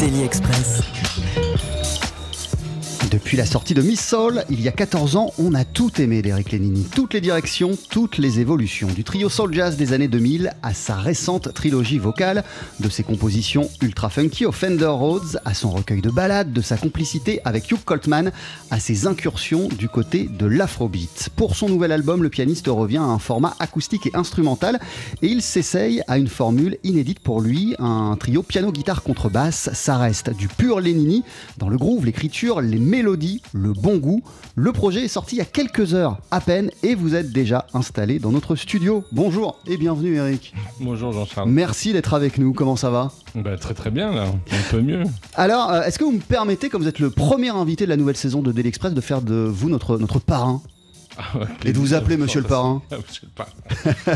Daily Express. Depuis la sortie de Miss Soul, il y a 14 ans, on a tout aimé d'Eric Lenini. Toutes les directions, toutes les évolutions. Du trio soul jazz des années 2000 à sa récente trilogie vocale, de ses compositions ultra funky au Fender Rhodes, à son recueil de ballades, de sa complicité avec Hugh Coltman, à ses incursions du côté de l'afrobeat. Pour son nouvel album, le pianiste revient à un format acoustique et instrumental et il s'essaye à une formule inédite pour lui, un trio piano-guitare contrebasse. Ça reste du pur Lenini, dans le groove, l'écriture, les le bon goût. Le projet est sorti il y a quelques heures à peine et vous êtes déjà installé dans notre studio. Bonjour et bienvenue Eric. Bonjour Jean-Charles. Merci d'être avec nous, comment ça va? Bah, Très très bien là, un peu mieux. Alors, euh, est-ce que vous me permettez, comme vous êtes le premier invité de la nouvelle saison de Daily Express, de faire de vous notre, notre parrain? et de vous appeler Monsieur le Parrain.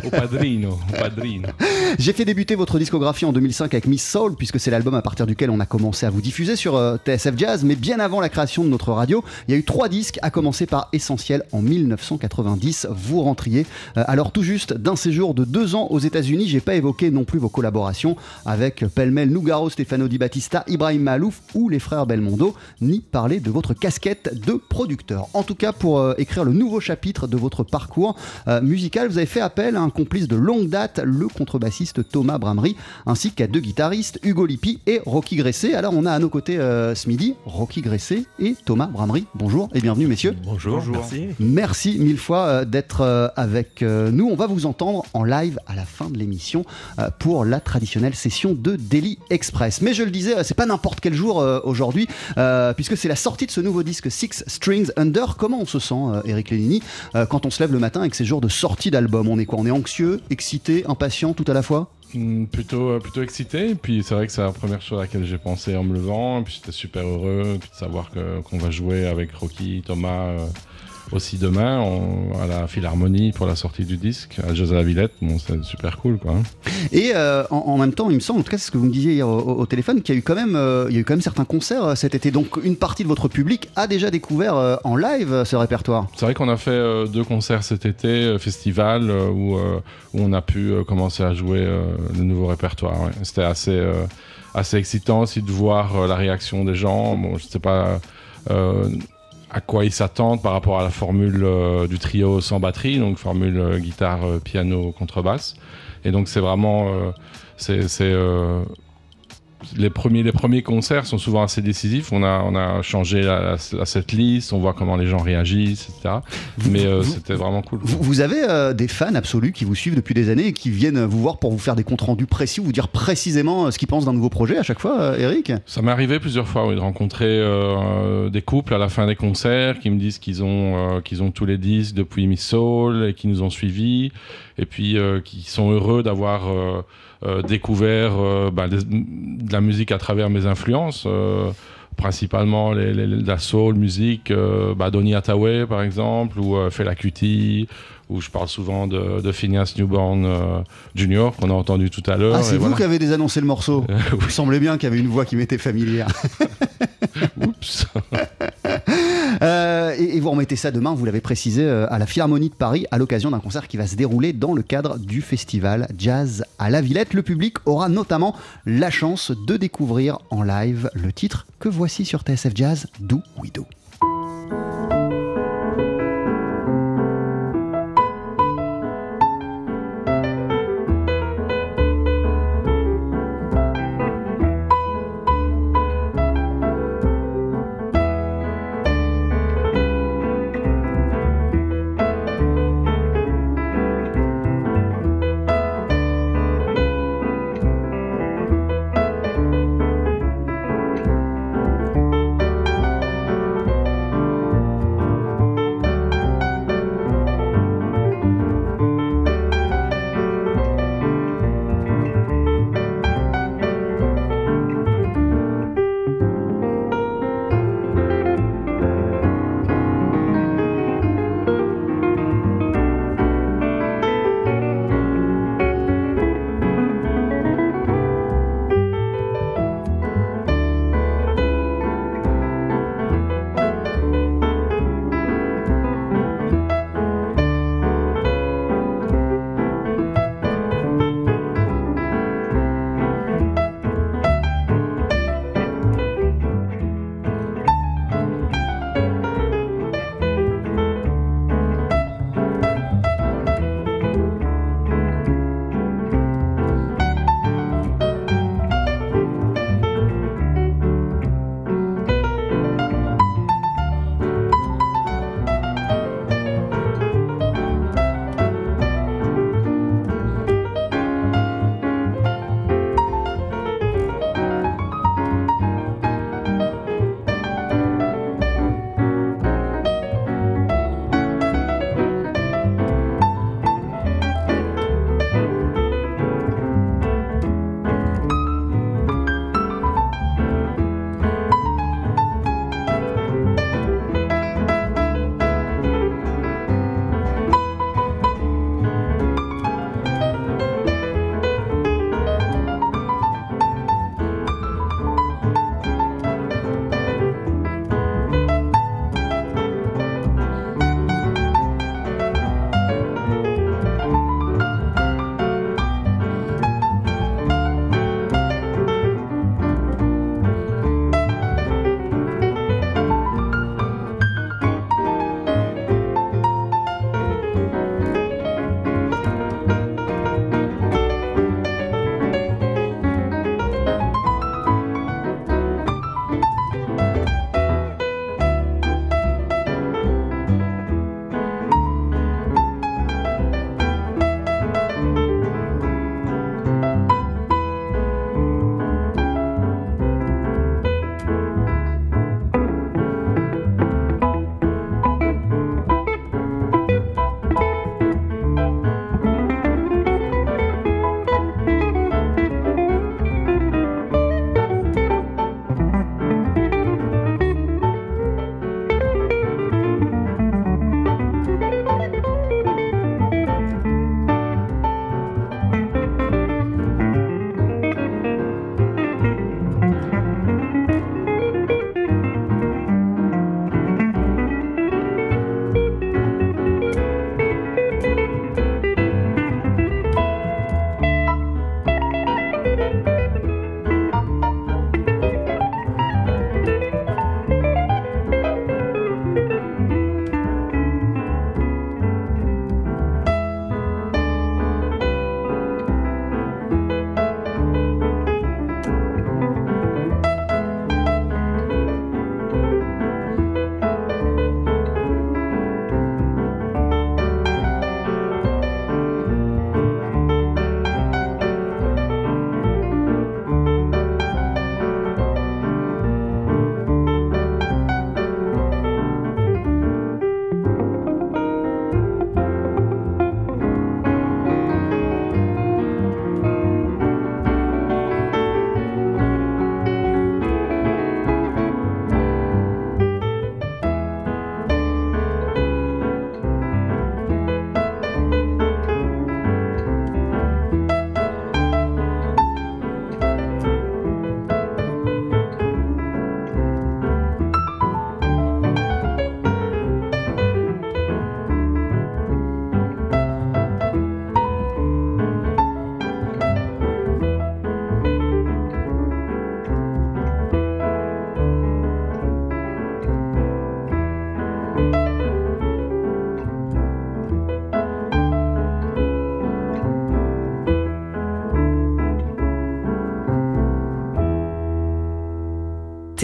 Au padrino, au padrino. J'ai fait débuter votre discographie en 2005 avec Miss Soul, puisque c'est l'album à partir duquel on a commencé à vous diffuser sur euh, TSF Jazz. Mais bien avant la création de notre radio, il y a eu trois disques, à commencer par Essentiel en 1990. Vous rentriez euh, alors tout juste d'un séjour de deux ans aux États-Unis. J'ai pas évoqué non plus vos collaborations avec Pelmel Nougaro, Stefano Di Battista, Ibrahim Malouf ou les frères Belmondo, ni parler de votre casquette de producteur. En tout cas, pour euh, écrire le nouveau chapitre de votre parcours euh, musical, vous avez fait appel à un complice de longue date, le contrebassiste Thomas Bramery, ainsi qu'à deux guitaristes, Hugo Lippi et Rocky Gressé. Alors on a à nos côtés euh, ce midi Rocky Gressé et Thomas Bramery. Bonjour et bienvenue messieurs. Bonjour, merci. Merci mille fois euh, d'être euh, avec euh, nous. On va vous entendre en live à la fin de l'émission euh, pour la traditionnelle session de Daily Express. Mais je le disais, c'est pas n'importe quel jour euh, aujourd'hui, euh, puisque c'est la sortie de ce nouveau disque Six Strings Under. Comment on se sent, euh, Eric Lénini, euh, quand on se lève le matin avec ces jours de sortie d'album On est quoi? On est anxieux, excité, impatient, tout à la fois? Hum, Plutôt, euh, plutôt excité. Et puis c'est vrai que c'est la première chose à laquelle j'ai pensé en me levant. Et puis j'étais super heureux de savoir qu'on va jouer avec Rocky, Thomas euh, aussi demain on- à la Philharmonie pour la sortie du disque à Jazz à la Villette. Bon, c'est super cool quoi. Et euh, en, en même temps, il me semble, en tout cas, c'est ce que vous me disiez hier au, téléphone, qu'il y a eu quand même, euh, il y a eu quand même certains concerts euh, cet été. Donc, une partie de votre public a déjà découvert euh, en live ce répertoire. C'est vrai qu'on a fait deux concerts cet été, festival, où, où on a pu commencer à jouer le nouveau répertoire. ouais. C'était assez, assez excitant aussi de voir la réaction des gens. Bon, je sais pas euh, à quoi ils s'attendent par rapport à la formule euh, du trio sans batterie, donc formule euh, guitare, euh, piano, contrebasse. Et donc c'est vraiment... c'est les premiers, les premiers concerts sont souvent assez décisifs. On a, on a changé la, la, on voit comment les gens réagissent, etc. Mais euh, c'était vraiment cool. Vous, vous avez euh, des fans absolus qui vous suivent depuis des années et qui viennent vous voir pour vous faire des comptes rendus précis, vous dire précisément euh, ce qu'ils pensent d'un nouveau projet à chaque fois, Eric? Ça m'est arrivé plusieurs fois oui, de rencontrer euh, des couples à la fin des concerts qui me disent qu'ils ont, qu'ils ont tous les disques depuis Miss Soul et qui nous ont suivis et puis qui sont heureux d'avoir découvert euh, bah, des- de la musique à travers mes influences. euh, principalement les, les- la soul musique euh, bah, Donny Hathaway par exemple ou euh, Fela Kuti je parle souvent de, de Phineas Newborn euh, Jr. qu'on a entendu tout à l'heure Ah, c'est vous voilà. qui avez désannoncé le morceau. Euh, Il me semblait bien qu'il y avait une voix qui m'était familière. Oups. Euh, et, vous remettez ça demain, vous l'avez précisé, euh, à la Philharmonie de Paris, à l'occasion d'un concert qui va se dérouler dans le cadre du festival Jazz à la Villette. Le public aura notamment la chance de découvrir en live le titre que voici sur TSF Jazz, Do We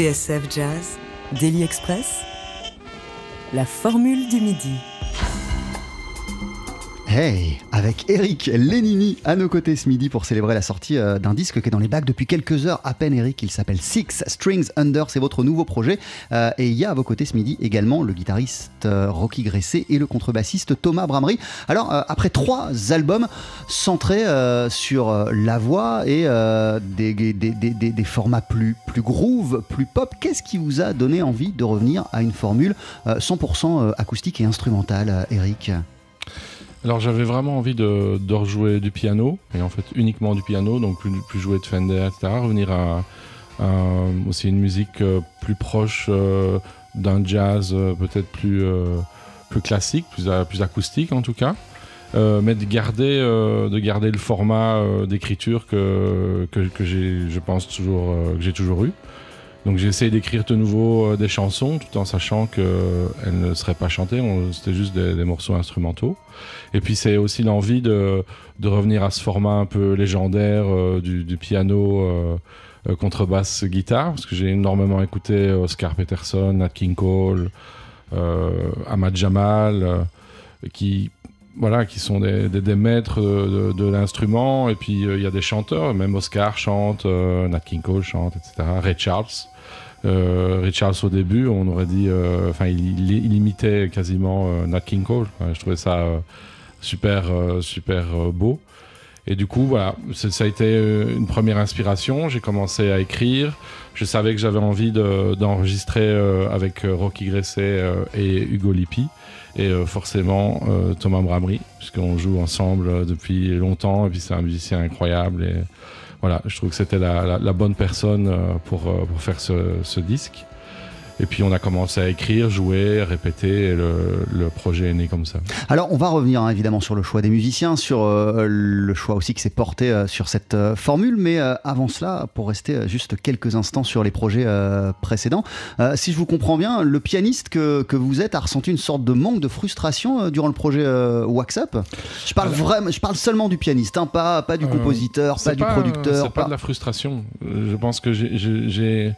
TSF Jazz, Daily Express, la formule du midi. Hey, avec Eric Lenini à nos côtés ce midi pour célébrer la sortie euh, d'un disque qui est dans les bacs depuis quelques heures à peine. Eric, il s'appelle Six Strings Under, c'est votre nouveau projet. Euh, et il y a à vos côtés ce midi également le guitariste euh, Rocky Gressé et le contrebassiste Thomas Bramery. Alors, après trois albums centrés sur la voix et des, formats plus, plus groove, plus pop, qu'est-ce qui vous a donné envie de revenir à une formule euh, 100% acoustique et instrumentale, Eric? Alors j'avais vraiment envie de, de rejouer du piano, et en fait uniquement du piano, donc plus, plus jouer de Fender, etc. Revenir à, à aussi une musique euh, plus proche euh, d'un jazz euh, peut-être plus, plus classique, plus, plus acoustique en tout cas. Euh, mais de garder, de garder le format d'écriture que, que, que j'ai, je pense, toujours, que j'ai toujours eu. Donc j'ai essayé d'écrire de nouveau euh, des chansons tout en sachant qu'elles ne seraient pas chantées, c'était juste des, morceaux instrumentaux. Et puis c'est aussi l'envie de, de revenir à ce format un peu légendaire euh, du, piano euh, euh, contrebasse guitare, parce que j'ai énormément écouté Oscar Peterson, Nat King Cole, euh, Ahmad Jamal, euh, qui voilà, qui sont des, des- maîtres de, l'instrument. Et puis euh, il y a des chanteurs, même Oscar chante, euh, Nat King Cole chante, etc. Ray Charles. Euh, Ray Charles au début, on aurait dit, euh, enfin, il, il- imitait quasiment euh, Nat King Cole. je trouvais ça super, super beau. Et du coup, voilà, ça a été une première inspiration. J'ai commencé à écrire. Je savais que j'avais envie de- d'enregistrer avec Rocky Gresset et Hugo Lippi. Et forcément, Thomas Bramery, puisqu'on joue ensemble depuis longtemps. Et puis, c'est un musicien incroyable. Et voilà, je trouve que c'était la, la- la bonne personne euh, pour, euh, pour faire ce, ce disque. Et puis, on a commencé à écrire, jouer, répéter. Et le, le projet est né comme ça. Alors, on va revenir hein, évidemment sur le choix des musiciens, sur euh, le choix aussi qui s'est porté euh, sur cette euh, formule, mais avant cela, pour rester juste quelques instants sur les projets précédents, si je vous comprends bien, le pianiste que, que vous êtes a ressenti une sorte de manque de frustration durant le projet Wax Up. Je parle vraiment, je parle seulement du pianiste, hein, pas, pas du compositeur, pas du producteur. C'est pas pas- de la frustration. Je pense que j'ai- j'ai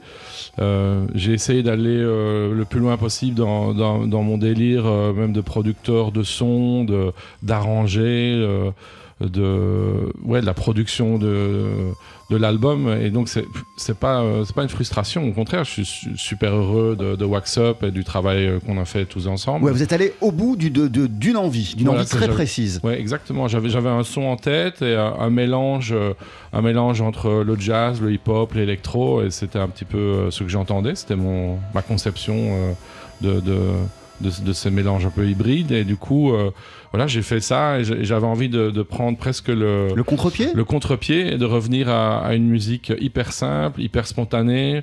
essayé d'aller euh, le plus loin possible dans, mon délire, euh, même de producteur de son, d'arranger, euh, de, de la production de, de l'album. Et donc, c'est c'est pas, euh, c'est pas une frustration. Au contraire, je suis su- super heureux de, de Wax Up et du travail euh, qu'on a fait tous ensemble. Ouais, vous êtes allé au bout du- de- de- d'une envie, d'une Voilà, envie très précise. Ouais, exactement. J'avais, j'avais un son en tête et un, un mélange, euh, un mélange entre le jazz, le hip-hop, l'électro, et c'était un petit peu ce que j'entendais. C'était mon, ma conception de, de, de, ces mélanges un peu hybrides. Et du coup, euh, voilà, j'ai fait ça et j'avais envie de, de prendre presque le, Le contre-pied? le contre-pied et de revenir à, à une musique hyper simple, hyper spontanée,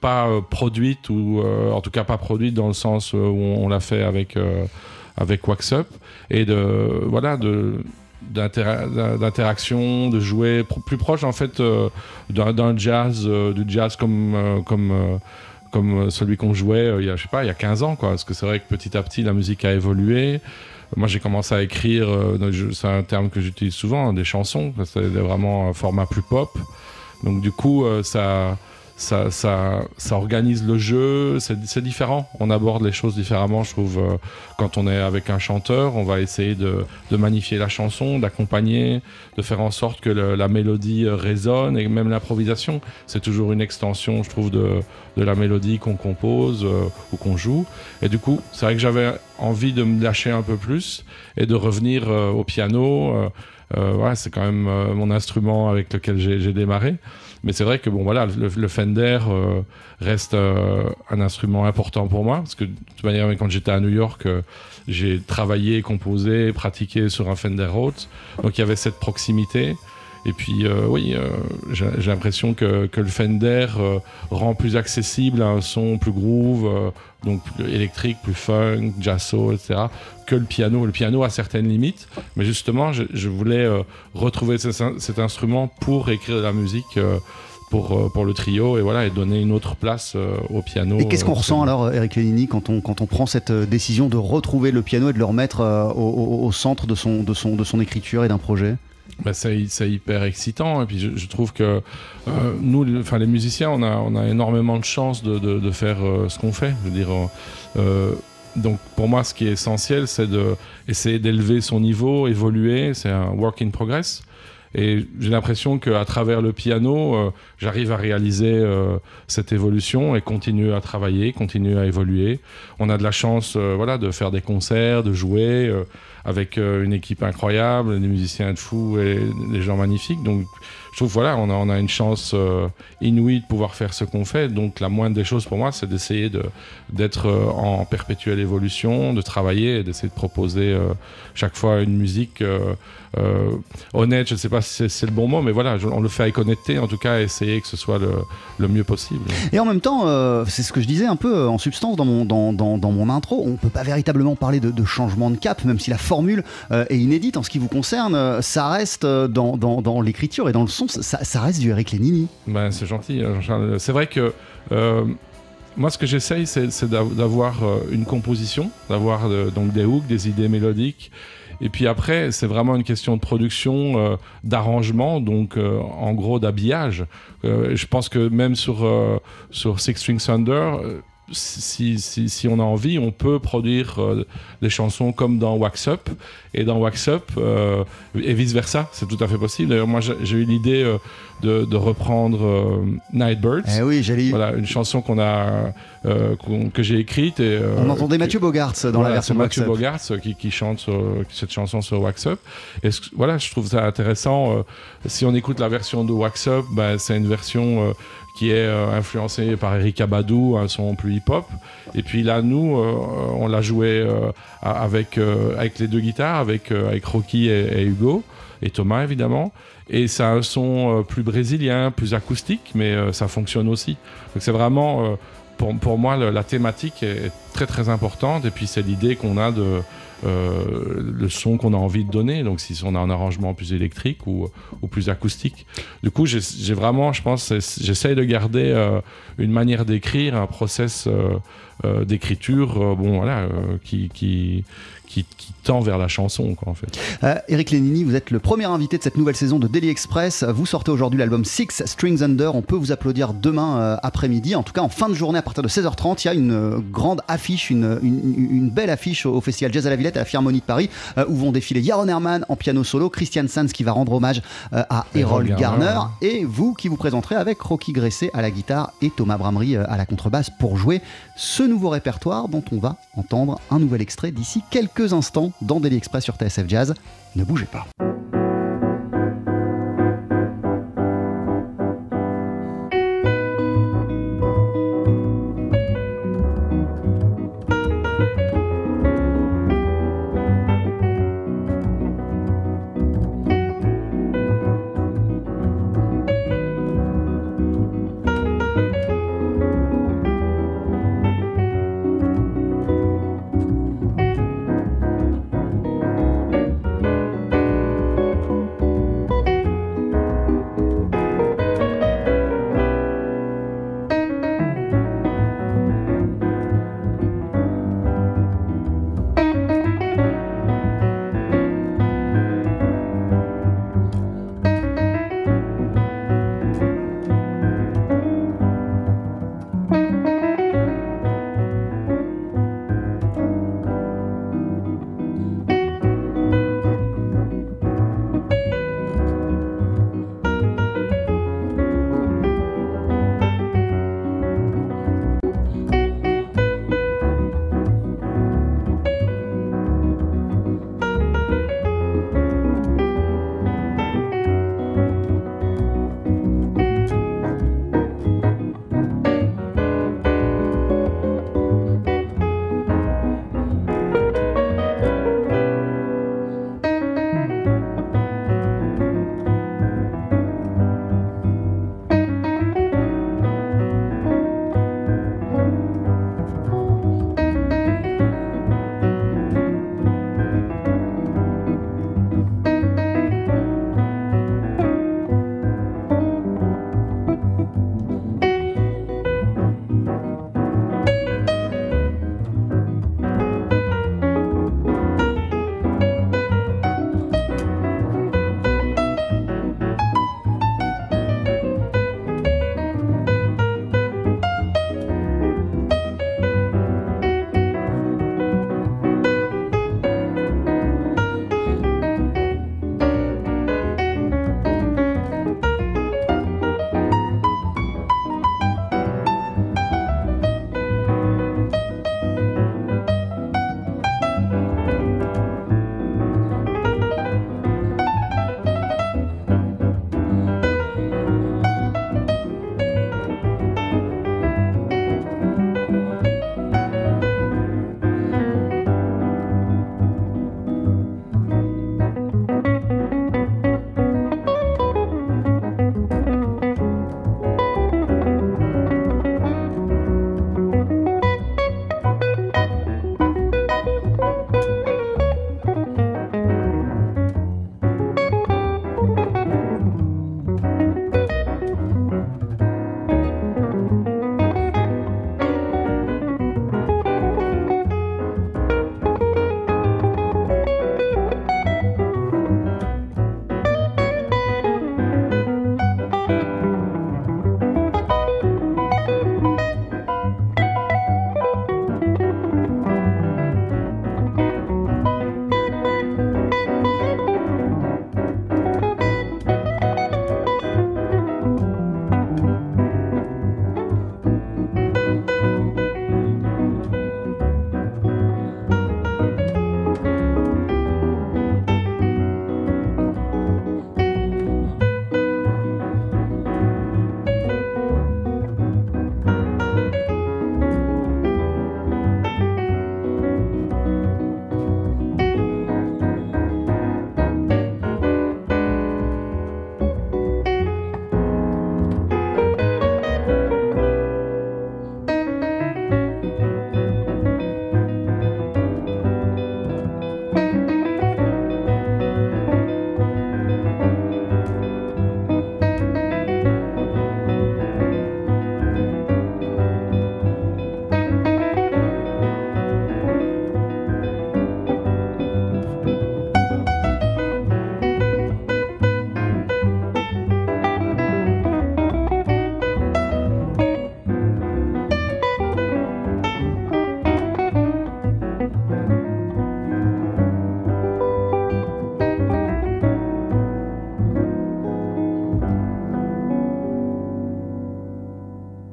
pas euh, produite ou euh, en tout cas pas produite dans le sens où on, on l'a fait avec avec Wax Up et de voilà de d'interaction, de jouer plus proche en fait d'un jazz, du jazz comme comme comme celui qu'on jouait euh, il y a je sais pas il y a 15 ans quoi parce que c'est vrai que petit à petit la musique a évolué moi, j'ai commencé à écrire, euh, c'est un terme que j'utilise souvent, hein, des chansons. C'est vraiment un format plus pop. Donc, du coup, euh, ça, ça, ça, ça organise le jeu. C'est différent. On aborde les choses différemment, je trouve. euh, quand on est avec un chanteur, on va essayer de, de magnifier la chanson, d'accompagner, de faire en sorte que la mélodie euh, résonne et même l'improvisation. C'est toujours une extension, je trouve, de, de la mélodie qu'on compose euh, ou qu'on joue. Et du coup, c'est vrai que j'avais envie de me lâcher un peu plus et de revenir au piano. ouais, c'est quand même mon instrument avec lequel j'ai démarré. Mais c'est vrai que bon, voilà, le, Fender euh, reste euh, un instrument important pour moi parce que de toute manière, quand j'étais à New York, euh, j'ai travaillé, composé, pratiqué sur un Fender Rhodes. Donc il y avait cette proximité. Et puis euh, oui, euh, j'ai j'ai l'impression que, que le Fender euh, rend plus accessible un son plus groove, euh, donc plus électrique, plus funk, jazzo, etc. que le piano. Le piano a certaines limites, mais justement, je, je voulais euh, retrouver ce- cet instrument pour écrire de la musique euh, pour, euh, pour le trio et voilà et donner une autre place euh, au piano. Et qu'est-ce qu'on euh, ressent alors, Eric Lénini, quand on, quand on prend cette décision de retrouver le piano et de le remettre euh, au, au- au centre de son, de, son, de son écriture et d'un projet? Bah, c'est hyper excitant. Et puis je, trouve que euh, nous, enfin les musiciens, on a, on a énormément de chance de, de, faire euh, ce qu'on fait. Je veux dire, euh, donc pour moi, ce qui est essentiel, c'est d'essayer d'élever son niveau, évoluer. C'est un work in progress. Et j'ai l'impression qu'à travers le piano, j'arrive à réaliser cette évolution et continuer à travailler, continuer à évoluer. On a de la chance voilà, de faire des concerts, de jouer avec euh, une équipe incroyable, des musiciens de fou et des gens magnifiques. Donc je trouve voilà, on a, on a une chance euh, inouïe de pouvoir faire ce qu'on fait. Donc la moindre des choses pour moi, c'est d'essayer d'être euh, en perpétuelle évolution, de travailler et d'essayer de proposer chaque fois une musique honnête. Je ne sais pas si c'est le bon mot, mais voilà, on le fait avec honnêteté, en tout cas, essayer que ce soit le, le mieux possible. Et en même temps, c'est ce que je disais un peu en substance dans mon, dans, dans, dans mon intro, on ne peut pas véritablement parler de, de changement de cap, même si la formule euh, est inédite en ce qui vous concerne. Euh, ça reste euh, dans, l'écriture et dans le son, ça, reste du Eric Lénini. Ben, c'est gentil. C'est vrai que moi, ce que j'essaye, c'est d'avoir une composition, d'avoir donc des hooks, des idées mélodiques. Et puis après, c'est vraiment une question de production, d'arrangement, donc en gros d'habillage. je pense que même sur, sur Six String Thunder, si, si, si, on a envie, on peut produire euh, des chansons comme dans Wax Up et dans Wax Up euh, et vice versa. C'est tout à fait possible. D'ailleurs, moi, j'ai eu l'idée euh, de, de, reprendre Nightbirds. Eh oui, j'allais. Voilà, une chanson qu'on a que j'ai écrite et on entendait Mathieu Bogarts dans la version Mathieu Bogarts qui, qui, chante cette chanson sur Wax Up. Et voilà, je trouve ça intéressant. si on écoute la version de Wax Up, bah, c'est une version qui est euh, influencé par Eric Abadou, un son plus hip-hop. Et puis là, nous, euh, on l'a joué euh, avec, avec les deux guitares, avec, avec Rocky et, Hugo, et Thomas évidemment. Et c'est un son plus brésilien, plus acoustique, mais ça fonctionne aussi. Donc c'est vraiment, pour, pour, moi, la thématique est très très importante. Et puis c'est l'idée qu'on a de le son qu'on a envie de donner. Donc, si on a un arrangement plus électrique ou, ou plus acoustique. Du coup, j'ai vraiment, je pense, j'essaye de garder euh, une manière d'écrire, un process euh, d'écriture, bon, voilà, qui, qui, qui, tend vers la chanson, quoi, en fait. Euh, Eric Lénini, vous êtes le premier invité de cette nouvelle saison de Daily Express. Vous sortez aujourd'hui l'album Six Strings Under. On peut vous applaudir demain euh, après-midi. En tout cas, en fin de journée, à partir de 16h30, il y a une euh, grande affiche, une, une, belle affiche au Festival Jazz à la Villette, à la Philharmonie de Paris, où vont défiler Yaron Herman en piano solo, Christian Sands qui va rendre hommage à Errol Garner, et vous qui vous présenterez avec Rocky Gresset à la guitare et Thomas Bramery à la contrebasse pour jouer ce nouveau répertoire dont on va entendre un nouvel extrait d'ici quelques instants dans Daily Express sur TSF Jazz. Ne bougez pas.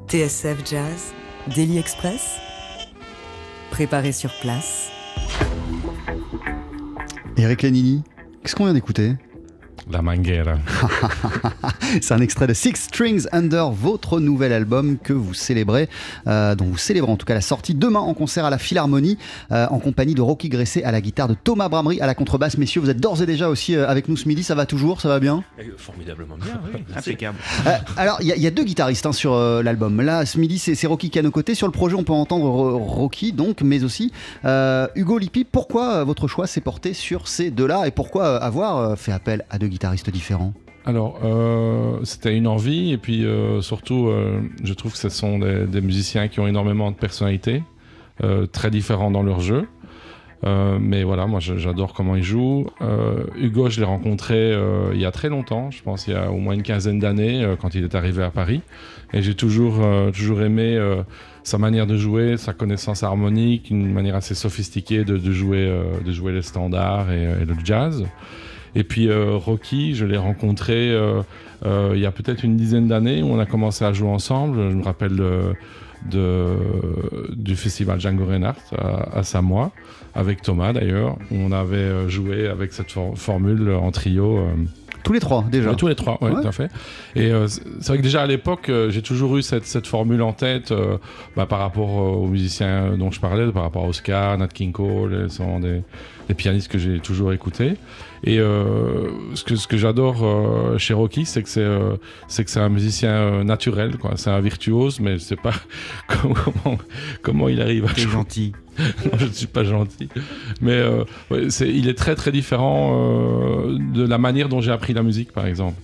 TSF Jazz, Daily Express, préparé sur place. Eric Lenini, qu'est-ce qu'on vient d'écouter? La Manguera. C'est un extrait de Six Strings Under, votre nouvel album que vous célébrez, euh, dont vous célébrez en tout cas la sortie demain en concert à la Philharmonie, euh, en compagnie de Rocky Gressé à la guitare, de Thomas Bramery à la contrebasse. Messieurs, vous êtes d'ores et déjà aussi euh, avec nous ce midi, ça va toujours, ça va bien? Formidablement bien, oui. Impeccable. Euh, alors, il y, a- il y a deux guitaristes hein, sur euh, l'album. Là, ce midi, c'est Rocky qui est à nos côtés. Sur le projet, on peut entendre Ro- Rocky, donc, mais aussi euh, Hugo Lippi. Pourquoi votre choix s'est porté sur ces deux-là et pourquoi avoir fait appel à deux guitaristes? Différents Alors, euh, c'était une envie, et puis euh, surtout, euh, je trouve que ce sont des, musiciens qui ont énormément de personnalité, euh, très différents dans leur jeu. Mais voilà, moi j'adore comment ils jouent. Hugo, je l'ai rencontré il y a très longtemps, je pense il y a au moins une quinzaine d'années, quand il est arrivé à Paris. Et j'ai toujours, toujours aimé sa manière de jouer, sa connaissance harmonique, une manière assez sophistiquée de, jouer, de jouer les standards et le jazz. Et puis euh, Rocky, je l'ai rencontré euh, euh, il y a peut-être une dizaine d'années où on a commencé à jouer ensemble. Je me rappelle de, de- du festival Django Reinhardt à, à Samoa, avec Thomas d'ailleurs, où on avait joué avec cette for- formule en trio. Tous les trois, déjà. Tous les trois, Ouais. tout à fait. Et euh, c'est vrai que déjà à l'époque, euh, j'ai toujours eu cette, cette formule en tête euh, bah, par rapport aux musiciens dont je parlais, par rapport à Oscar, Nat King Cole, sont des, des pianistes que j'ai toujours écoutés. Et euh, ce que, ce que j'adore euh, chez Rocky, c'est que c'est euh, c'est que c'est un musicien naturel. C'est un virtuose, mais je sais pas comment, comment il arrive à T'es gentil. non, je ne suis pas gentil. Mais ouais, il est très très différent de la manière dont j'ai appris la musique, par exemple.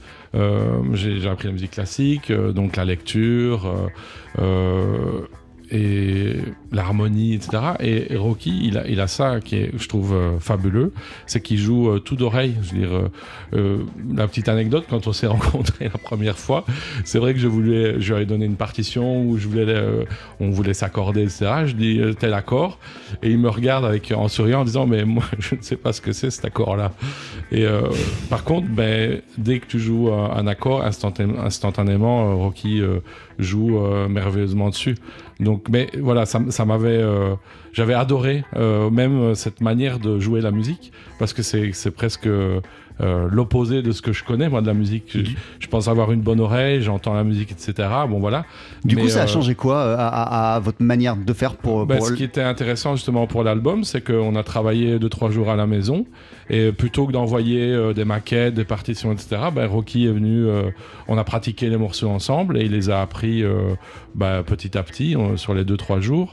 J'ai, appris la musique classique, donc la lecture et l'harmonie, etc. Et, Rocky, il a, ça qui je trouve, euh, fabuleux, c'est qu'il joue euh, tout d'oreille. Je veux dire, euh, la petite anecdote, quand on s'est rencontrés la première fois, c'est vrai que je voulais, je lui ai donné une partition où je voulais, on voulait s'accorder, etc. Je dis tel accord, et il me regarde avec en souriant en disant mais moi je ne sais pas ce que c'est cet accord-là. Et par contre, ben dès que tu joues un, accord, instantanément, Rocky joue merveilleusement dessus. Donc, mais voilà, ça, m'avait, euh, j'avais adoré euh, même euh, cette manière de jouer la musique parce que c'est presque euh, l'opposé de ce que je connais moi de la musique. Je, je pense avoir une bonne oreille, j'entends la musique, etc. Bon voilà. Du Mais, coup, ça a euh, changé quoi euh, à, à- à votre manière de faire pour. pour ce qui était intéressant justement pour l'album, c'est qu'on a travaillé 2-3 jours à la maison et plutôt que d'envoyer des maquettes, des partitions, etc., ben, Rocky est venu, on a pratiqué les morceaux ensemble et il les a appris bah, petit à petit sur les 2-3 jours.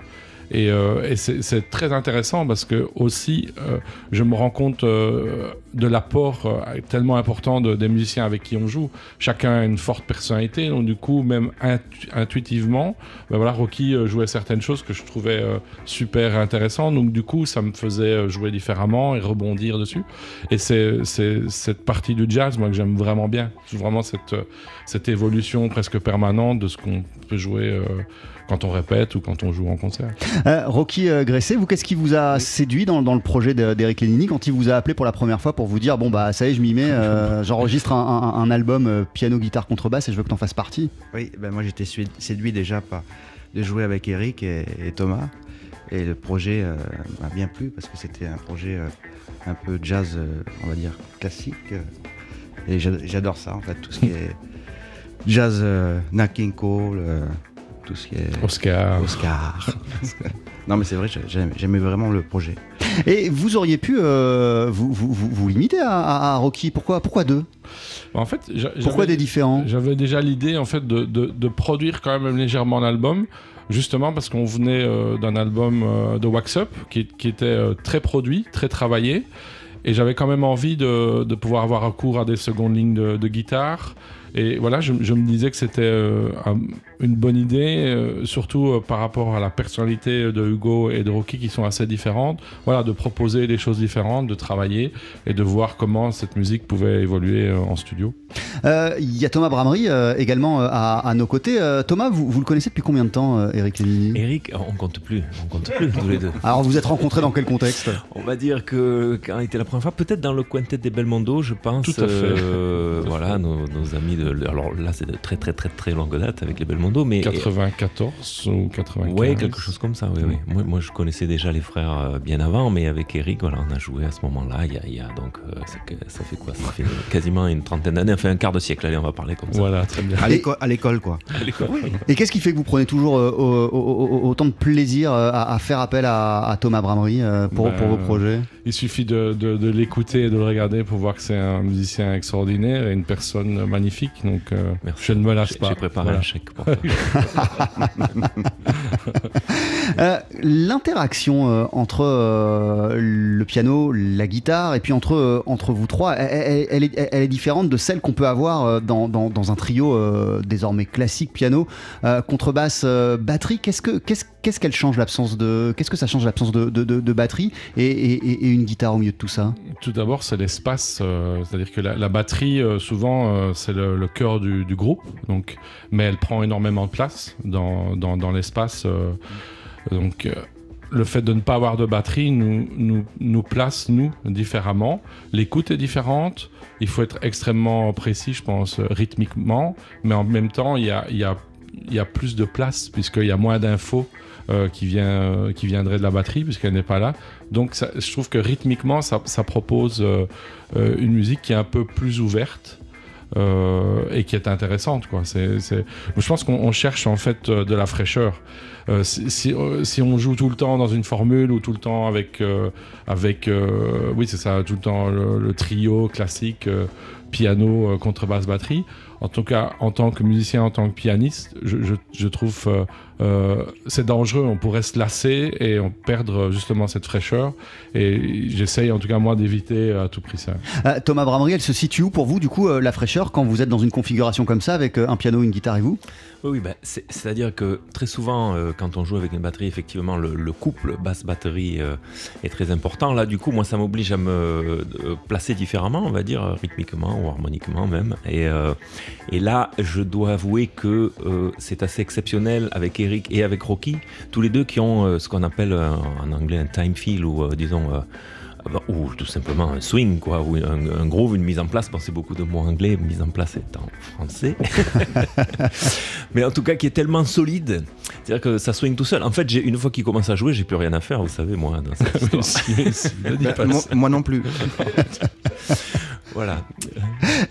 Et, euh, c'est très intéressant parce que aussi, euh, je me rends compte euh, de l'apport tellement important de- des musiciens avec qui on joue. Chacun a une forte personnalité, donc du coup, même intu- intuitivement, ben voilà, Rocky jouait certaines choses que je trouvais super intéressantes. Donc du coup, ça me faisait jouer différemment et rebondir dessus. Et c'est cette partie du jazz, moi, que j'aime vraiment bien. Vraiment cette, évolution presque permanente de ce qu'on peut jouer quand on répète ou quand on joue en concert. Euh, Rocky euh, Gressé, vous, qu'est-ce qui vous a séduit dans, dans le projet de- d'Eric Lénini quand il vous a appelé pour la première fois pour vous dire bon bah ça y est, je m'y mets, euh, j'enregistre un, un- un album euh, piano, guitare, contrebasse et je veux que t'en fasses partie? Oui, ben moi j'étais séduit déjà par de jouer avec Eric et, et Thomas. Et le projet euh, m'a bien plu parce que c'était un projet euh, un peu jazz, euh, on va dire, classique. Et j'a- j'adore ça en fait, tout ce qui est jazz, euh, Nat King Cole, euh, tout ce qui est Oscar. Oscar. non mais c'est vrai, j'ai- j'aimais vraiment le projet. Et vous auriez pu euh, vous, vous, vous- vous limiter à, Rocky. Pourquoi, pourquoi deux? En fait, Pourquoi des différents? J'avais déjà l'idée en fait de, de- de produire quand même légèrement l'album, justement parce qu'on venait euh, d'un album euh, de Wax Up qui, qui était très produit, très travaillé, et j'avais quand même envie de, de pouvoir avoir recours à des secondes lignes de, guitare. Et voilà, je, je me disais que c'était un- une bonne idée, euh, surtout euh, par rapport à la personnalité de Hugo et de Rocky qui sont assez différentes. Voilà, de proposer des choses différentes, de travailler et de voir comment cette musique pouvait évoluer euh, en studio. Euh, Il y a Thomas Bramery euh, également euh, à, à nos côtés. Euh, Thomas, vous, vous le connaissez depuis combien de temps, euh, Eric Lénini Eric, on compte plus, on compte plus tous les deux. Alors vous êtes rencontrés dans quel contexte? On va dire que quand était la première fois, peut-être dans le quintet des Belmondo, je pense. Tout à fait. euh, voilà, nos, nos amis de de- alors là, c'est de très très très très longue date avec les Belmondo, mais 94 ou 95 Ouais, quelque chose comme ça, oui, oui. Moi, moi, je connaissais déjà les frères euh, bien avant, mais avec Eric, voilà, on a joué à ce moment-là, il y a, il y a donc, euh, ça fait quoi? Ça fait quasiment une trentaine d'années, enfin un quart de siècle, allez, on va parler comme ça. Voilà, très bien. À l'éco- à l'école, quoi. À l'école, oui. Et qu'est-ce qui fait que vous prenez toujours euh, au- au- au- autant de plaisir à, à faire appel à, à Thomas Bramery euh, pour, Ben, pour vos projets? Il suffit de, de- de l'écouter et de le regarder pour voir que c'est un musicien extraordinaire et une personne magnifique. Donc, euh, Merci. je ne me lasse J'ai- pas. J'ai préparé Voilà. un chèque pour ça. Euh, L'interaction euh, entre euh, le piano, la guitare et puis entre, entre vous trois, elle, elle- est, elle est différente de celle qu'on peut avoir dans, dans- dans un trio désormais classique piano, contrebasse, batterie. Qu'est-ce que qu'est-ce qu'est-ce qu'elle change l'absence de qu'est-ce que ça change l'absence de, de- de- batterie et, et- une guitare au milieu de tout ça? Tout d'abord, c'est l'espace. euh, C'est-à-dire que la, batterie, euh, souvent, euh, c'est le, cœur du, du groupe. Donc, mais elle prend énormément de place dans, dans, dans l'espace. donc, le fait de ne pas avoir de batterie nous, nous, nous place, nous, différemment. L'écoute est différente. Il faut être extrêmement précis, je pense, rythmiquement. Mais en même temps, il y a, il y a, il y a plus de place, puisqu'il y a moins d'infos euh, qui, vient, euh, qui viendraient de la batterie, puisqu'elle n'est pas là. Donc, je trouve que rythmiquement, ça, propose euh, une musique qui est un peu plus ouverte. et qui est intéressante quoi. C'est, Je pense qu'on on cherche en fait de la fraîcheur. Si, on joue tout le temps dans une formule ou tout le temps avec, avec oui c'est ça, tout le temps le, trio classique, piano, contrebasse, batterie. En tout cas, en tant que musicien, en tant que pianiste, je trouve euh, euh, c'est dangereux. On pourrait se lasser et on perdre justement cette fraîcheur. Et j'essaye en tout cas moi d'éviter à tout prix ça. Euh, Thomas Bramery, elle se situe où pour vous du coup euh, la fraîcheur quand vous êtes dans une configuration comme ça avec euh, un piano, une guitare et vous? Oui, oui ben, c'est- c'est-à-dire que très souvent, euh, quand on joue avec une batterie, effectivement, le, le couple basse-batterie euh, est très important. Là, du coup, moi, ça m'oblige à me euh, placer différemment, on va dire, euh, rythmiquement ou harmoniquement même. Et, euh, et là, je dois avouer que euh, c'est assez exceptionnel avec Eric et avec Rocky, tous les deux qui ont euh, ce qu'on appelle euh, en anglais un time feel ou, euh, disons, euh, ou tout simplement un swing, quoi, ou un, un groove, une mise en place. Bon, c'est beaucoup de mots anglais, mise en place est en français. Mais en tout cas, qui est tellement solide, c'est-à-dire que ça swing tout seul. En fait, j'ai- une fois qu'il commence à jouer, j'ai plus rien à faire, vous savez, moi, dans cette histoire. Si, si, pas Moi, moi non plus. voilà.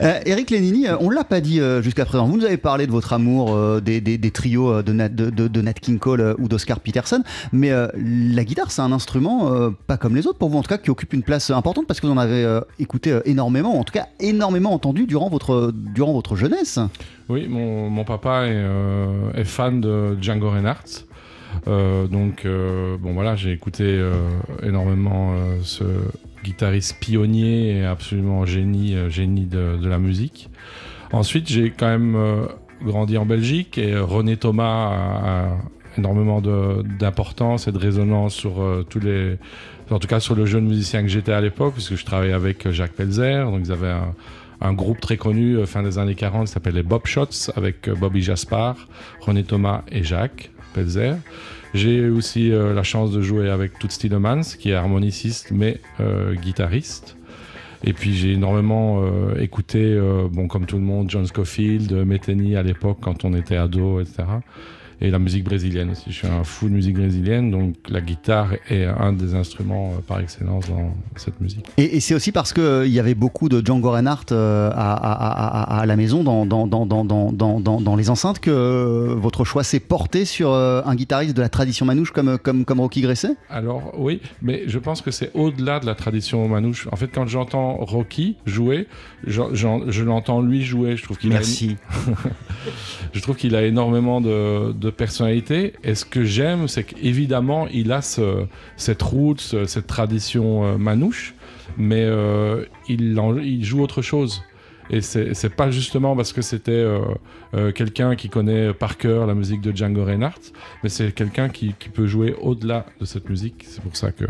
Euh, Eric Lénini, euh, on l'a pas dit euh, jusqu'à présent. Vous nous avez parlé de votre amour euh, des, des- des trios de Nat, de, de- de Nat King Cole ou d'Oscar Peterson, mais euh, la guitare, c'est un instrument euh, pas comme les autres pour vous, en tout cas, qui occupe une place importante parce que vous en avez euh, écouté énormément, en tout cas énormément entendu durant votre, durant votre jeunesse. Oui, mon, mon papa est, euh, est fan de Django Reinhardt. Euh, donc, euh, bon voilà, j'ai écouté euh, énormément euh, ce guitariste pionnier et absolument génie, euh, génie de, la musique. Ensuite, j'ai quand même euh, grandi en Belgique et René Thomas a, énormément d'importance et de résonance sur euh, tous les, en tout cas sur le jeune musicien que j'étais à l'époque, puisque je travaillais avec Jacques Pelzer, donc ils avaient un, groupe très connu fin des années 40 qui s'appelait les Bob Shots avec Bobby Jaspar, René Thomas et Jacques J'ai aussi euh, la chance de jouer avec Toots Tielemans qui est harmoniciste mais euh, guitariste. Et puis j'ai énormément euh, écouté, bon comme tout le monde, John Scofield, Metheny à l'époque quand on était ado, etc. Et la musique brésilienne aussi. Je suis un fou de musique brésilienne, donc la guitare est un des instruments euh, par excellence dans cette musique. Et, et c'est aussi parce qu'il y avait beaucoup de Django Reinhardt euh, à, à- à- à la maison, dans, les enceintes, que euh, votre choix s'est porté sur euh, un guitariste de la tradition manouche comme, comme, comme Rocky Gresset Alors oui, mais je pense que c'est au-delà de la tradition manouche. En fait, quand j'entends Rocky jouer, je l'entends lui jouer. Je trouve qu'il a, Merci. je trouve qu'il a énormément de, de personnalité. Et ce que j'aime, c'est qu'évidemment, il a ce, cette route, ce- cette tradition euh, manouche, mais euh, il, il joue autre chose. Et c'est pas justement parce que c'était euh, quelqu'un qui connaît par cœur la musique de Django Reinhardt, mais c'est quelqu'un qui, qui peut jouer au-delà de cette musique. C'est pour ça que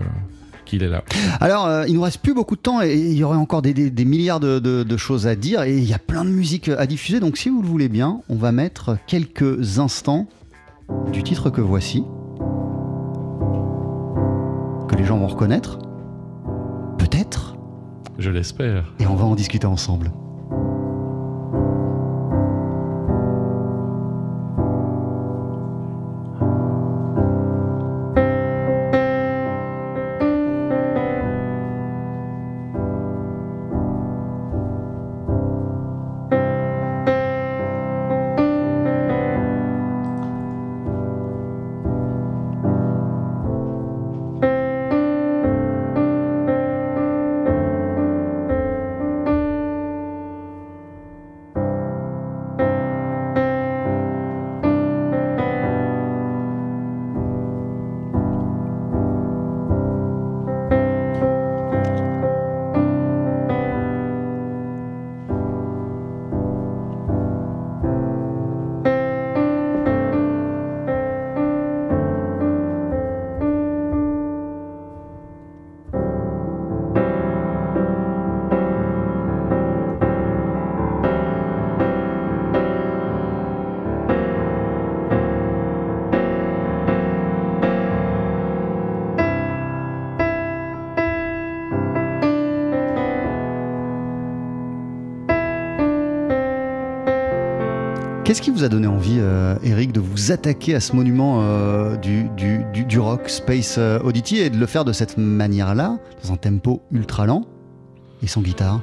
qu'il est là. Alors, il nous reste plus beaucoup de temps et il y aurait encore des, des- milliards de- de choses à dire et il y a plein de musique à diffuser. Donc, si vous le voulez bien, on va mettre quelques instants du titre que voici, que les gens vont reconnaître, peut-être, Je l'espère. et on va en discuter ensemble. Qu'est-ce qui vous a donné envie, euh, Eric, de vous attaquer à ce monument euh, du, du, du, du rock, Space euh, Oddity, et de le faire de cette manière-là, dans un tempo ultra lent et sans guitare?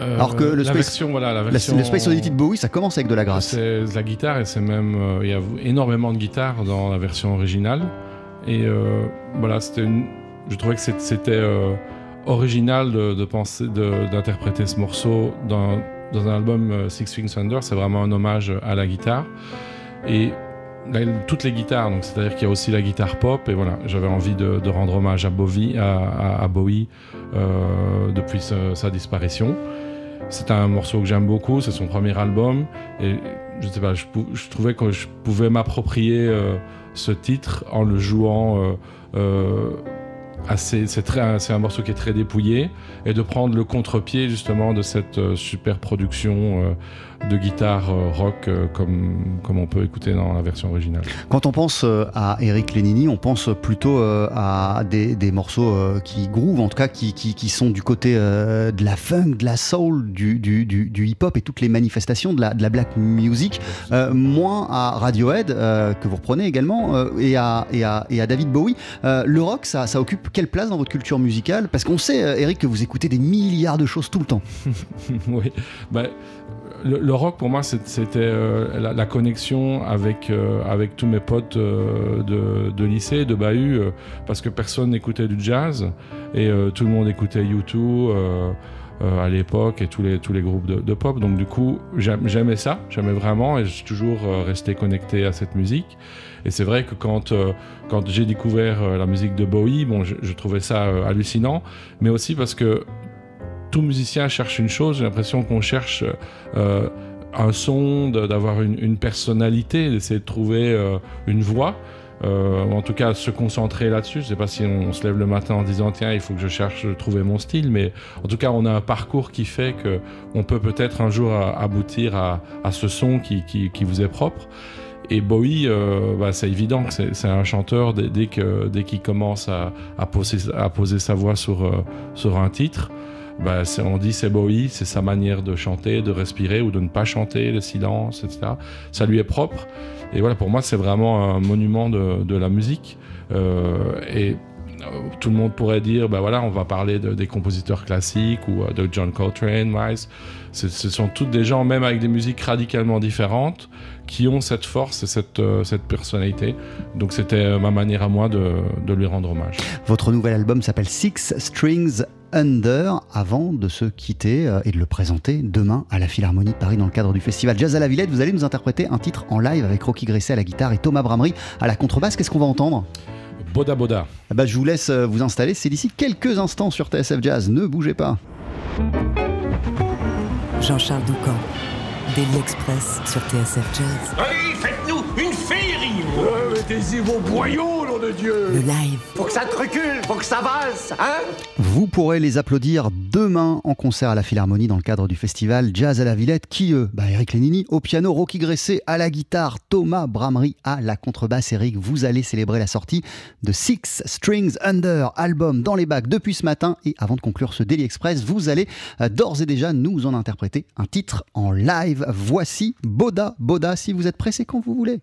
Alors que le la Space- version, voilà, la La- version, Le Space Oddity de Bowie, ça commence avec de la grâce. C'est de la guitare et c'est même il y a énormément de guitare dans la version originale et voilà c'était une je trouvais que c'était original de, de penser de- d'interpréter ce morceau dans, dans un album euh, Six Wings Under c'est vraiment un hommage à la guitare et toutes les guitares donc c'est à dire qu'il y a aussi la guitare pop et voilà j'avais envie de, rendre hommage à Bowie euh, depuis sa- disparition c'est un morceau que j'aime beaucoup, c'est son premier album. Et je sais pas, je, trouvais que je pouvais m'approprier euh, ce titre en le jouant. C'est très- c'est un morceau qui est très dépouillé. Et de prendre le contre-pied justement de cette euh, super production euh, de guitare euh, rock euh, comme, comme on peut écouter dans la version originale. Quand on pense euh, à Eric Lenini, on pense plutôt à des, des morceaux qui groove, en tout cas qui, qui, qui sont du côté de la funk, de la soul, du, du, du, du hip-hop et toutes les manifestations de la, de la black music. Euh, moins à Radiohead, euh, que vous reprenez également, euh, et, à, et, à, et à David Bowie. Le rock, ça, ça occupe quelle place dans votre culture musicale? Parce qu'on sait, Eric, que vous écoutez des milliards de choses tout le temps. oui. Ben, le, rock pour moi c'était euh, la, connexion avec, euh, avec tous mes potes euh, de, lycée, de bahut, parce que personne n'écoutait du jazz et tout le monde écoutait U2 euh, euh, à l'époque et tous les, tous les groupes de, pop. Donc du coup j'aim- j'aimais ça, j'aimais vraiment et je suis toujours resté connecté à cette musique. Et c'est vrai que quand, quand j'ai découvert la musique de Bowie, bon, je, trouvais ça hallucinant, mais aussi parce que tout musicien cherche une chose, j'ai l'impression qu'on cherche euh, un son, d'avoir une, personnalité, d'essayer de trouver euh, une voix. euh, en tout cas se concentrer là-dessus. Je sais pas si on se lève le matin en disant tiens il faut que je cherche trouver mon style, mais en tout cas on a un parcours qui fait que on peut peut-être un jour euh, aboutir à, ce son qui, vous est propre. Et Bowie, bah, c'est évident que c'est, un chanteur dès, qu'il commence à, poser, sa voix sur un titre. C'est- on dit c'est Bowie, c'est sa manière de chanter, de respirer ou de ne pas chanter, le silence, etc. Ça lui est propre. Et voilà, pour moi, c'est vraiment un monument de, la musique. Euh, et euh, tout le monde pourrait dire, bah voilà, on va parler de- des compositeurs classiques ou euh, de John Coltrane, Miles. Ce, sont toutes des gens, même avec des musiques radicalement différentes, qui ont cette force et cette, personnalité. Donc c'était ma manière à moi de lui rendre hommage. Votre nouvel album s'appelle Six Strings Under. Avant de se quitter euh, et de le présenter demain à la Philharmonie de Paris dans le cadre du festival Jazz à la Villette, vous allez nous interpréter un titre en live avec Rocky Gresset à la guitare et Thomas Bramery à la contrebasse. Qu'est-ce qu'on va entendre? Boda Boda. Ah bah, Je vous laisse euh, vous installer. C'est d'ici quelques instants sur TSF Jazz. Ne bougez pas. Jean-Charles Doucan, Daily Express sur TSF Jazz. Allez, Mettez-y vos boyaux, nom de Dieu Le live, Faut que ça te recule, faut que ça valse, hein? Vous pourrez les applaudir demain en concert à la Philharmonie dans le cadre du festival Jazz à la Villette. Qui eux? Bah Eric Lénini au piano, Rocky Gresset à la guitare, Thomas Bramery à la contrebasse. Eric, vous allez célébrer la sortie de Six Strings Under, album dans les bacs depuis ce matin. Et avant de conclure ce Daily Express, vous allez euh, d'ores et déjà nous en interpréter un titre en live. Voici Boda Boda. Si vous êtes pressé quand vous voulez.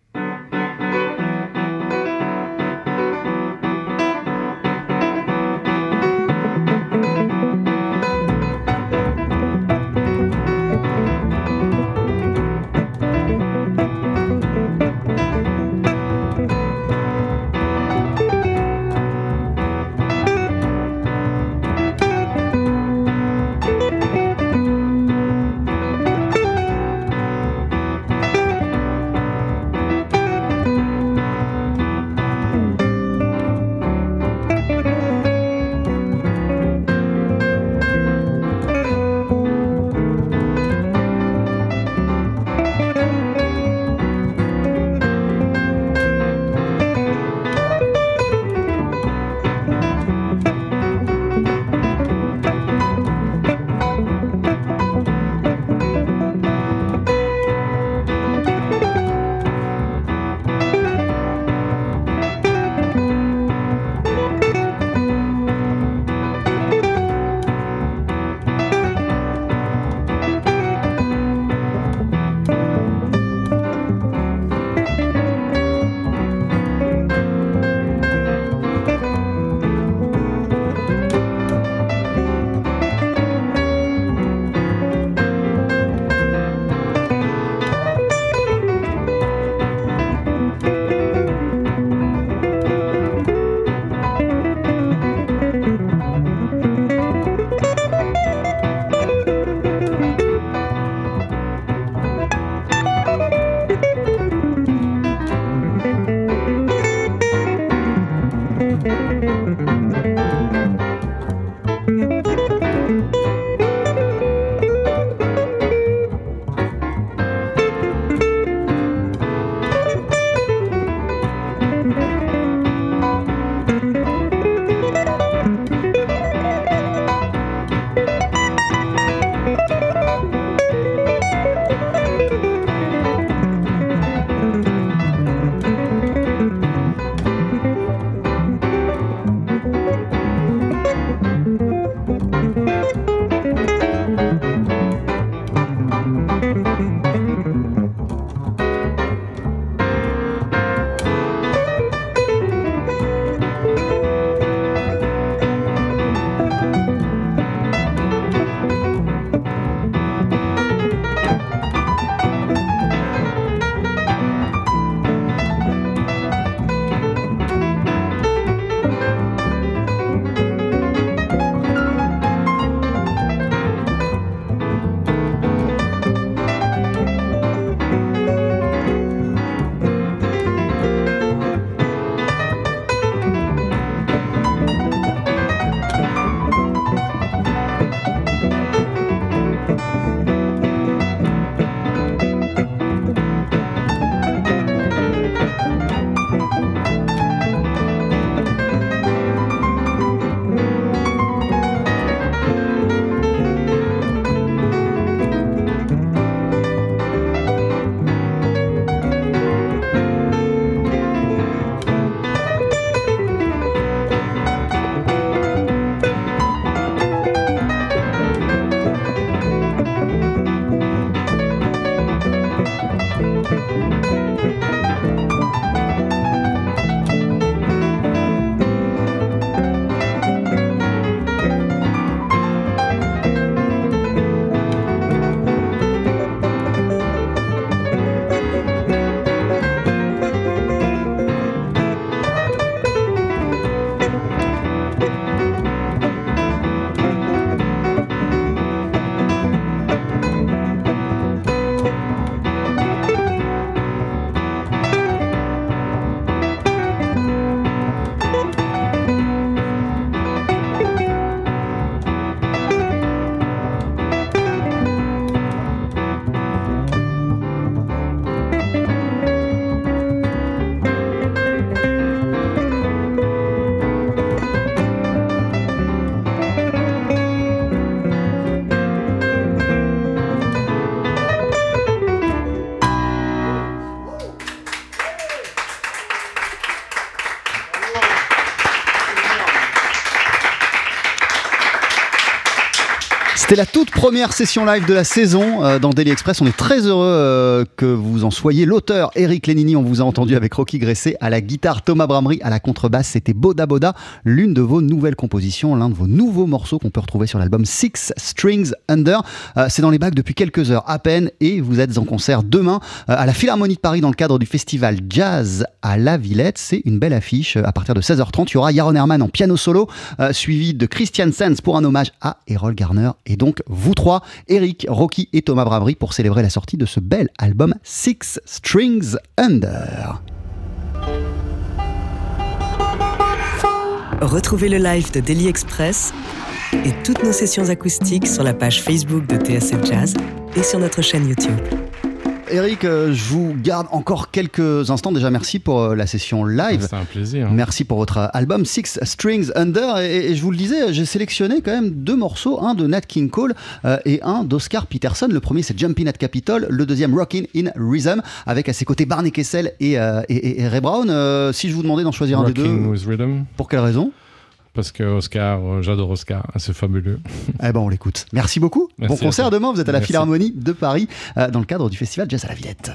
Première session live de la saison euh, dans Daily Express. On est très heureux euh, que vous en soyez. L'auteur Eric Lénini, on vous a entendu avec Rocky Gressé à la guitare, Thomas Bramery à la contrebasse. C'était Boda Boda, l'une de vos nouvelles compositions, l'un de vos nouveaux morceaux qu'on peut retrouver sur l'album Six Strings Under. Euh, C'est dans les bacs depuis quelques heures à peine et vous êtes en concert demain euh, à la Philharmonie de Paris dans le cadre du festival Jazz à la Villette. C'est une belle affiche. À partir de 16h30, il y aura Yaron Herman en piano solo, euh, suivi de Christian Sands pour un hommage à Errol Garner. Et donc, trois, Eric, Rocky et Thomas Bravery, pour célébrer la sortie de ce bel album Six Strings Under. Retrouvez le live de Daily Express et toutes nos sessions acoustiques sur la page Facebook de TSF Jazz et sur notre chaîne YouTube. Eric, euh, je vous garde encore quelques instants. Déjà, merci pour euh, la session live. C'était un plaisir. Merci pour votre album Six Strings Under. Et, et je vous le disais, j'ai sélectionné quand même deux morceaux, un de Nat King Cole euh, et un d'Oscar Peterson. Le premier, c'est Jumpin' at Capitol. Le deuxième, Rockin' in Rhythm, avec à ses côtés Barney Kessel et, euh, et- et- et Ray Brown. Euh, si je vous demandais d'en choisir un des deux, with Rhythm. pour quelle raison? Parce que Oscar, euh, j'adore Oscar, c'est fabuleux. Eh ben, on l'écoute. Merci beaucoup. Merci bon concert demain. Vous êtes à la Merci. Philharmonie de Paris euh, dans le cadre du festival Jazz à la Villette.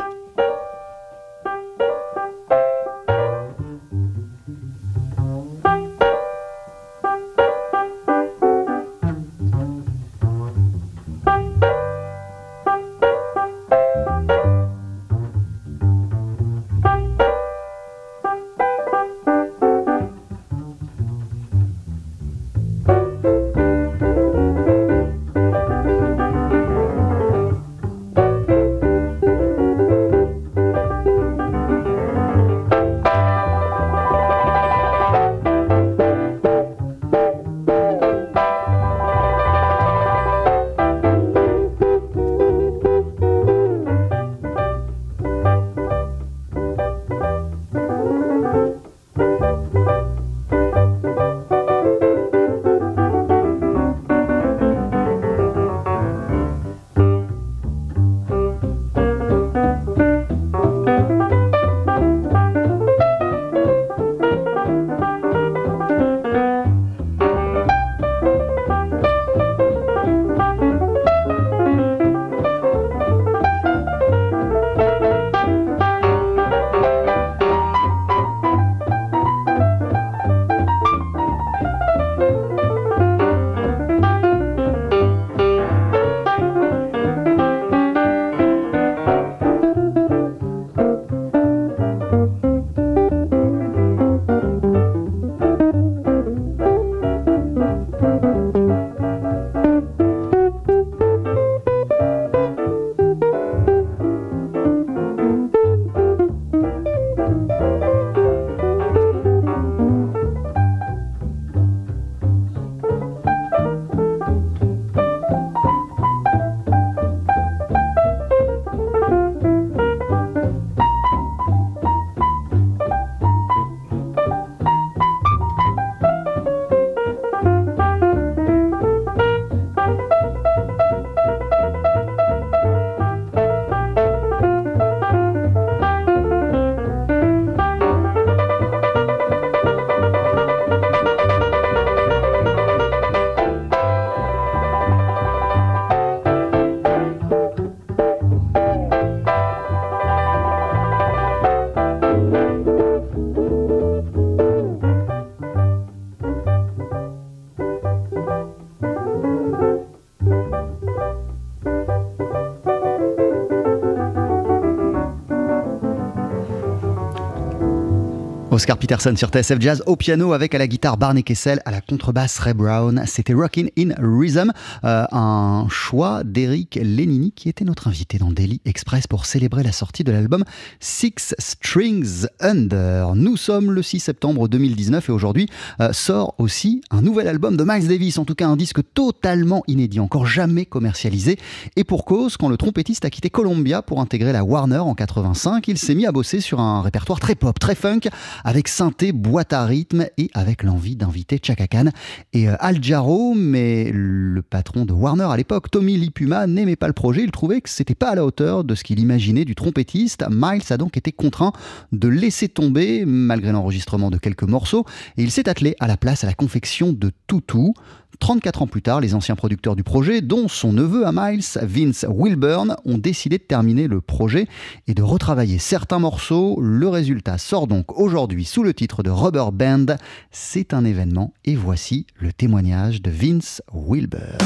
Oscar Peterson sur TSF Jazz au piano avec à la guitare Barney Kessel, à la contrebasse Ray Brown. C'était Rockin' in Rhythm, euh, un choix d'Eric Lenini qui était notre invité dans Daily Express pour célébrer la sortie de l'album Six Strings Under. Nous sommes le 6 septembre 2019 et aujourd'hui euh, sort aussi un nouvel album de Miles Davis, en tout cas un disque totalement inédit, encore jamais commercialisé. Et pour cause, quand le trompettiste a quitté Columbia pour intégrer la Warner en 85, il s'est mis à bosser sur un répertoire très pop, très funk, avec synthé, boîte à rythme et avec l'envie d'inviter Chaka Khan et euh, Al Jarreau. Mais le patron de Warner à l'époque, Tommy Lipuma, n'aimait pas le projet. Il trouvait que c'était pas à la hauteur de ce qu'il imaginait du trompettiste. Miles a donc été contraint de laisser tomber, malgré l'enregistrement de quelques morceaux, et il s'est attelé à la place à la confection de Toutou. 34 ans plus tard, les anciens producteurs du projet, dont son neveu à Miles, Vince Wilburn, ont décidé de terminer le projet et de retravailler certains morceaux. Le résultat sort donc aujourd'hui sous le titre de Rubber Band. C'est un événement et voici le témoignage de Vince Wilburn.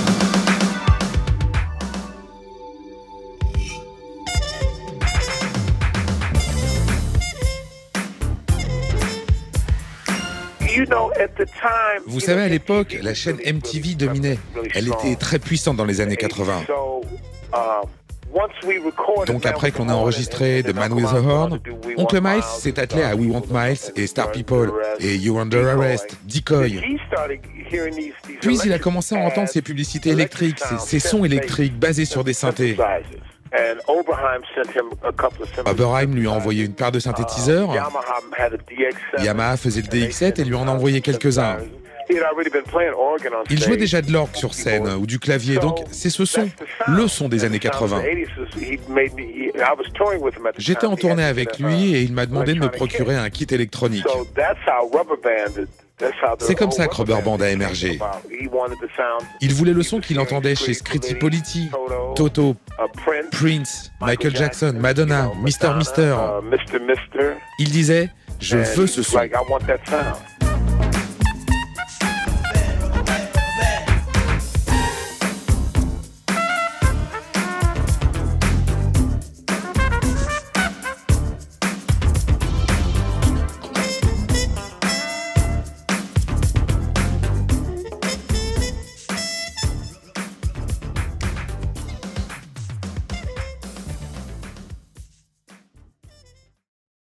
Vous savez, à l'époque, la chaîne MTV dominait. Elle était très puissante dans les années 80. Donc après qu'on ait enregistré The Man with the Horn, Oncle Miles s'est attelé à We Want Miles et Star People et You Under Arrest, Decoy. Puis il a commencé à entendre ces publicités électriques, ces, ces sons électriques basés sur des synthés. Oberheim lui a envoyé une paire de synthétiseurs. Yamaha faisait le DX7 et lui en a envoyé quelques-uns. Il jouait déjà de l'orgue sur scène ou du clavier, donc c'est ce son, le son des années 80. J'étais en tournée avec lui et il m'a demandé de me procurer un kit électronique. C'est comme ça que Rubber Band a émergé. Il voulait le son qu'il entendait chez Scritti Politti, Toto, Prince, Michael Jackson, Madonna, Mr. Mister. Il disait, je veux ce son.